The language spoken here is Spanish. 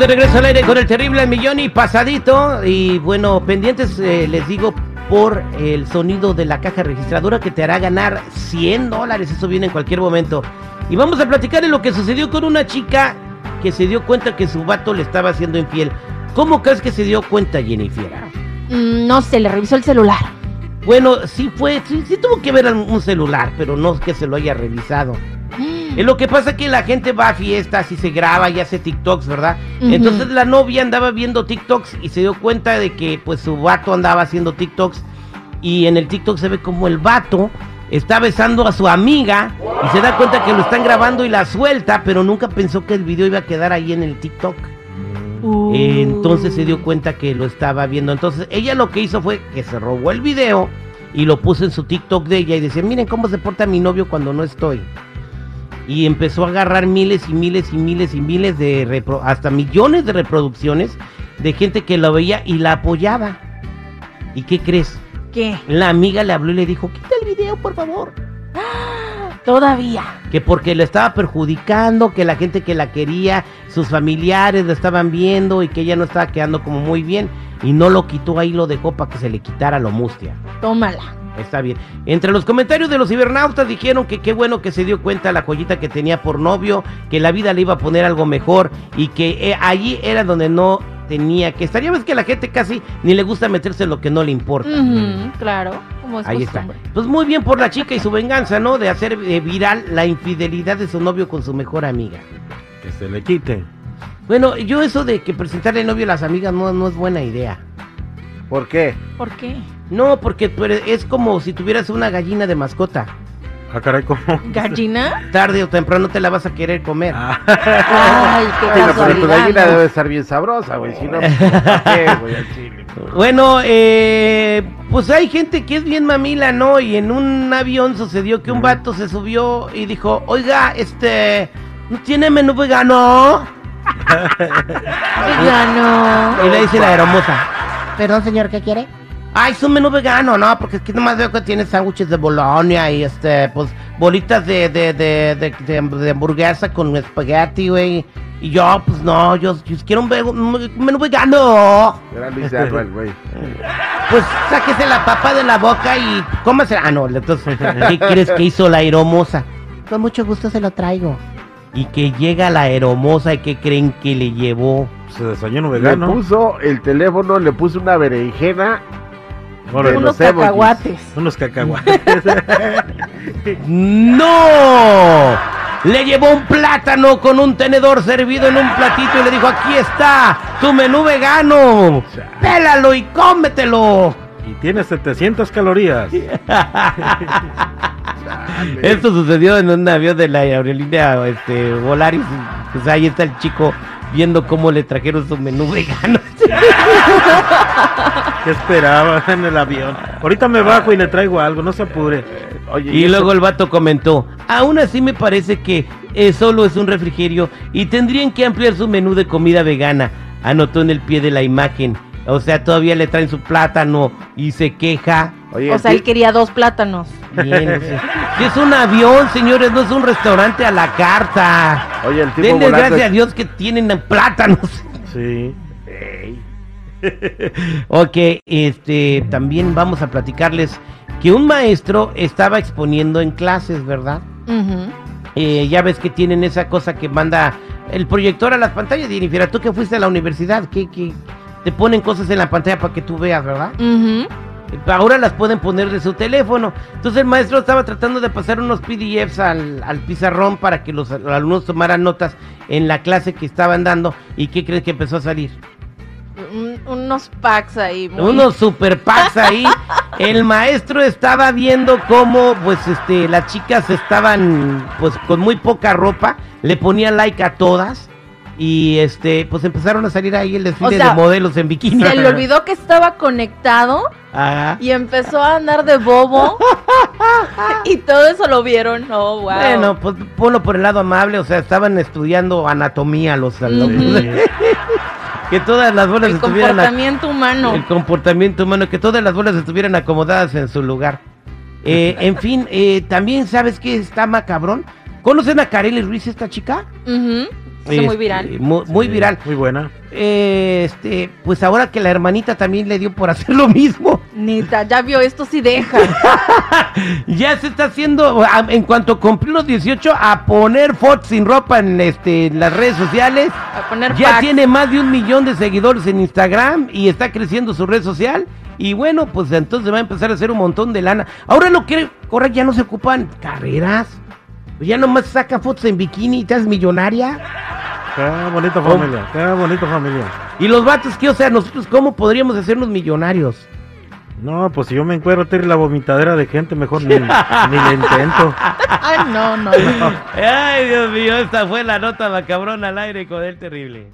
De regreso al aire con el terrible millón y pasadito. Y bueno, pendientes, eh, les digo, por el sonido de la caja registradora que te hará ganar 100 dólares. Eso viene en cualquier momento. Y vamos a platicar de lo que sucedió con una chica que se dio cuenta que su vato le estaba haciendo infiel. ¿Cómo crees que se dio cuenta, Jennifer? Mm, no sé, le revisó el celular. Bueno, sí fue, sí, sí tuvo que ver un celular, pero no es que se lo haya revisado. Es lo que pasa que la gente va a fiestas y se graba y hace TikToks, ¿verdad? Entonces la novia andaba viendo TikToks y se dio cuenta de que pues su vato andaba haciendo TikToks y en el TikTok se ve como el vato está besando a su amiga y se da cuenta que lo están grabando y la suelta, pero nunca pensó que el video iba a quedar ahí en el TikTok. Uh. Entonces se dio cuenta que lo estaba viendo. Entonces ella lo que hizo fue que se robó el video y lo puso en su TikTok de ella y decía, miren cómo se porta mi novio cuando no estoy. Y empezó a agarrar miles y miles y miles y miles de repro- hasta millones de reproducciones de gente que lo veía y la apoyaba. ¿Y qué crees? ¿Qué? La amiga le habló y le dijo, quita el video, por favor. Todavía. Que porque le estaba perjudicando, que la gente que la quería, sus familiares la estaban viendo y que ella no estaba quedando como muy bien. Y no lo quitó ahí, lo dejó para que se le quitara lo mustia. Tómala. Está bien. Entre los comentarios de los cibernautas dijeron que qué bueno que se dio cuenta la joyita que tenía por novio, que la vida le iba a poner algo mejor y que eh, allí era donde no tenía que estar. Ya ves que a la gente casi ni le gusta meterse en lo que no le importa. Claro, como es Ahí está. Pues muy bien por la chica y su venganza, ¿no? De hacer eh, viral la infidelidad de su novio con su mejor amiga. Que se le quite. Bueno, yo eso de que presentarle novio a las amigas no, no es buena idea. ¿Por qué? ¿Por qué? No, porque es como si tuvieras una gallina de mascota. Ah, caray, ¿cómo? ¿Gallina? Tarde o temprano te la vas a querer comer. Ah, Ay, qué Bueno, pero tu gallina ¿no? debe estar bien sabrosa, güey. Si no, pues, ¿para qué, güey? Al chile. Bueno, eh, pues hay gente que es bien mamila, ¿no? Y en un avión sucedió que un vato se subió y dijo, oiga, este, ¿no tiene menú vegano? Vegano. Y le dice la hermosa, Perdón, señor, ¿qué quiere? Ay, es un menú vegano, ¿no? Porque es que nomás veo que tiene sándwiches de Bolonia y este, pues, bolitas de, de, de, de, de- de hamburguesa con espagueti, güey. Y yo, pues no, yo, yo quiero un, menú vegano. Era Luis de Alba, el güey. Pues sáquese la papa de la boca y cómase. Ah, no, entonces, ¿qué crees que hizo la aeromosa? Con mucho gusto se lo traigo. Y que llega la aeromosa y que creen que le llevó. se desayuno Le vegano. puso el teléfono, le puso una berenjena. Unos cacahuates. unos cacahuates. ¡No! Le llevó un plátano con un tenedor servido en un platito y le dijo, aquí está, tu menú vegano. Pélalo y cómetelo. y tiene 700 calorías. Esto sucedió en un avión de la aerolínea este, Volaris. Pues ahí está el chico viendo cómo le trajeron su menú vegano. ¿Qué esperaba en el avión? Ahorita me bajo y le traigo algo, no se apure. Oye, Y eso- luego el vato comentó, aún así me parece que eh, solo es un refrigerio y tendrían que ampliar su menú de comida vegana, anotó en el pie de la imagen. O sea, todavía le traen su plátano y se queja. Oye, O sea, él quería dos plátanos. Bien, o sea, es un avión, señores, no es un restaurante a la carta. Oye, el tipo Denle volando- gracias a Dios que tienen plátanos. Sí. Ok, este, también vamos a platicarles que un maestro estaba exponiendo en clases, ¿verdad? Eh, ya ves que tienen esa cosa que manda el proyector a las pantallas. Jennifer, tú que fuiste a la universidad, que, que te ponen cosas en la pantalla para que tú veas, ¿verdad? Ahora las pueden poner de su teléfono. Entonces el maestro estaba tratando de pasar unos PDFs al, al pizarrón para que los al- alumnos tomaran notas en la clase que estaban dando. ¿Y qué crees que empezó a salir? Un- unos packs ahí. muy- Unos super packs ahí. El maestro estaba viendo cómo, pues, este, las chicas estaban, pues, con muy poca ropa. Le ponía like a todas. Y, este, pues, empezaron a salir ahí el desfile O sea, de modelos en bikini. Se le olvidó que estaba conectado Ajá. y empezó a andar de bobo. y todo eso lo vieron. Oh, wow. Bueno, pues, ponlo por el lado amable. O sea, estaban estudiando anatomía los alumnos. que todas las bolas el estuvieran... a- comportamiento humano. El comportamiento humano, que todas las bolas estuvieran acomodadas en su lugar. Eh, en fin, eh, también sabes que está macabrón. ¿Conocen a Kareli Ruiz, esta chica? Ujú. Muy viral. Muy, muy Sí, viral. Muy buena. Eh, este, pues ahora que la hermanita también le dio por hacer lo mismo. Neta, ya vio esto, sí deja. Ya se está haciendo, en cuanto cumplió los 18, a poner fotos sin ropa en este, en las redes sociales. A poner Ya packs. tiene más de un millón de seguidores en Instagram y está creciendo su red social. Y bueno, pues entonces va a empezar a hacer un montón de lana. Ahora lo que ahora ya no se ocupan carreras. Ya nomás saca fotos en bikini y te haces millonaria. Qué bonita familia. Qué bonita familia. Y los vatos que, o sea, nosotros cómo podríamos hacernos millonarios. No, pues si yo me encuentro Terry la vomitadera de gente, mejor ni, ni le intento. Ay, no, no, no. Ay, Dios mío, esta fue la nota macabrona al aire con el terrible.